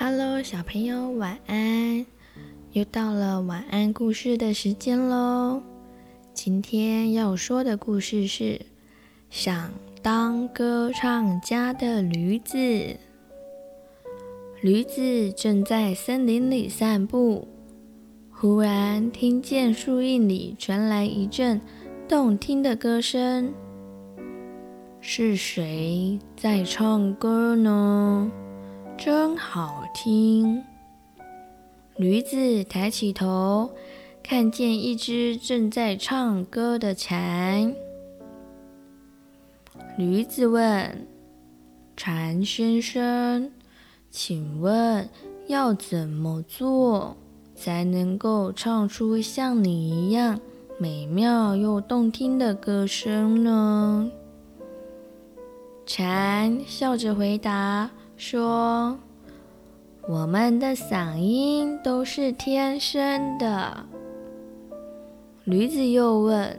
Hello，小朋友，晚安！又到了晚安故事的时间喽。今天要说的故事是想当歌唱家的驴子。驴子正在森林里散步，忽然听见树荫里传来一阵动听的歌声。是谁在唱歌呢？真好听！驴子抬起头，看见一只正在唱歌的蝉。驴子问：“蝉先生，请问要怎么做才能够唱出像你一样美妙又动听的歌声呢？”蝉笑着回答。说：“我们的嗓音都是天生的。”驴子又问：“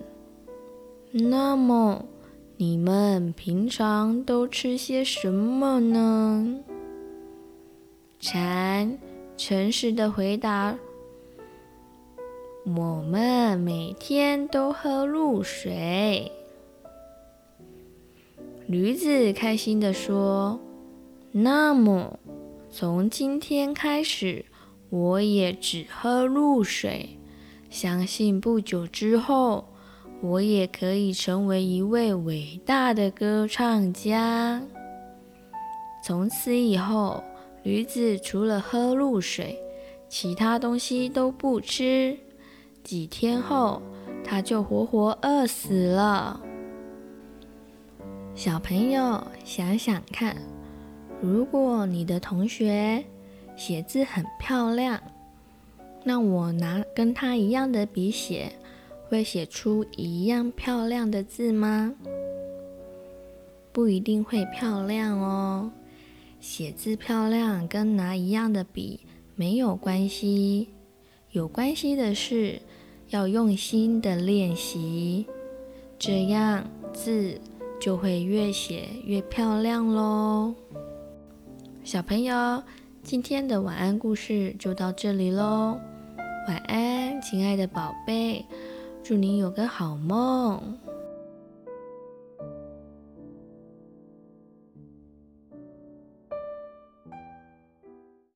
那么你们平常都吃些什么呢？”蝉诚实的回答：“我们每天都喝露水。”驴子开心的说。那么，从今天开始，我也只喝露水。相信不久之后，我也可以成为一位伟大的歌唱家。从此以后，驴子除了喝露水，其他东西都不吃。几天后，他就活活饿死了。小朋友，想想看。如果你的同学写字很漂亮，那我拿跟他一样的笔写，会写出一样漂亮的字吗？不一定会漂亮哦。写字漂亮跟拿一样的笔没有关系，有关系的是要用心的练习，这样字就会越写越漂亮喽。小朋友，今天的晚安故事就到这里喽。晚安，亲爱的宝贝，祝你有个好梦。